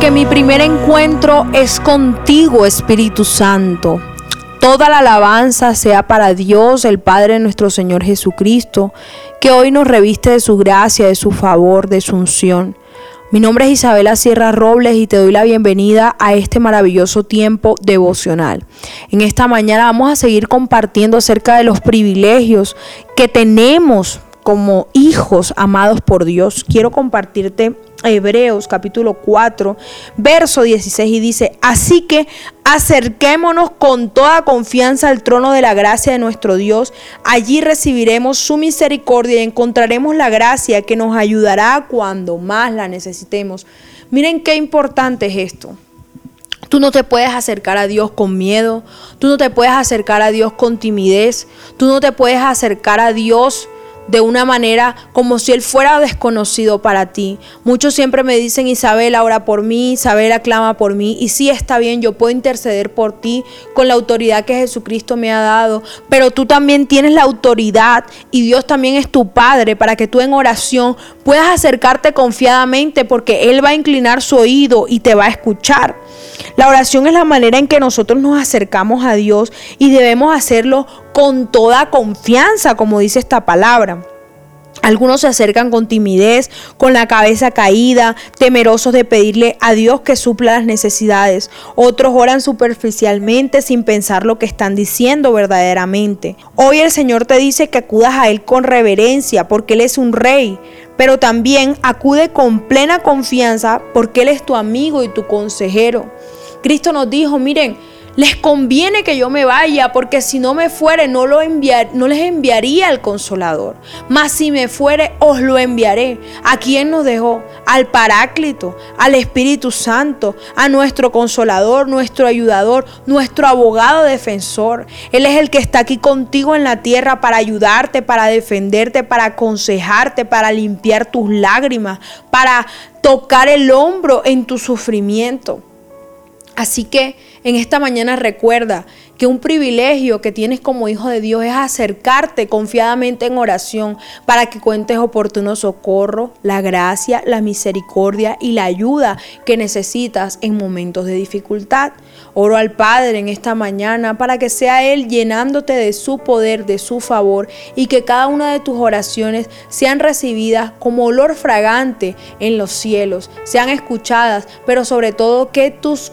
porque mi primer encuentro es contigo, Espíritu Santo. Toda la alabanza sea para Dios, el Padre de nuestro Señor Jesucristo, que hoy nos reviste de su gracia, de su favor, de su unción. Mi nombre es Isabela Sierra Robles y te doy la bienvenida a este maravilloso tiempo devocional. En esta mañana vamos a seguir compartiendo acerca de los privilegios que tenemos como hijos amados por Dios. Quiero compartirte Hebreos capítulo 4, verso 16 y dice, así que acerquémonos con toda confianza al trono de la gracia de nuestro Dios, allí recibiremos su misericordia y encontraremos la gracia que nos ayudará cuando más la necesitemos. Miren qué importante es esto. Tú no te puedes acercar a Dios con miedo, tú no te puedes acercar a Dios con timidez, tú no te puedes acercar a Dios de una manera como si Él fuera desconocido para ti. Muchos siempre me dicen, Isabel, ora por mí, Isabel, clama por mí. Y sí está bien, yo puedo interceder por ti con la autoridad que Jesucristo me ha dado. Pero tú también tienes la autoridad y Dios también es tu Padre para que tú en oración puedas acercarte confiadamente porque Él va a inclinar su oído y te va a escuchar. La oración es la manera en que nosotros nos acercamos a Dios y debemos hacerlo con toda confianza, como dice esta palabra. Algunos se acercan con timidez, con la cabeza caída, temerosos de pedirle a Dios que supla las necesidades. Otros oran superficialmente sin pensar lo que están diciendo verdaderamente. Hoy el Señor te dice que acudas a Él con reverencia porque Él es un rey, pero también acude con plena confianza porque Él es tu amigo y tu consejero. Cristo nos dijo, miren, les conviene que yo me vaya, porque si no me fuere, no, lo enviar, no les enviaría al consolador. Mas si me fuere, os lo enviaré. ¿A quién nos dejó? Al Paráclito, al Espíritu Santo, a nuestro consolador, nuestro ayudador, nuestro abogado defensor. Él es el que está aquí contigo en la tierra para ayudarte, para defenderte, para aconsejarte, para limpiar tus lágrimas, para tocar el hombro en tu sufrimiento. Así que en esta mañana recuerda que un privilegio que tienes como hijo de Dios es acercarte confiadamente en oración para que cuentes oportuno socorro, la gracia, la misericordia y la ayuda que necesitas en momentos de dificultad. Oro al Padre en esta mañana para que sea Él llenándote de su poder, de su favor y que cada una de tus oraciones sean recibidas como olor fragante en los cielos, sean escuchadas, pero sobre todo que tus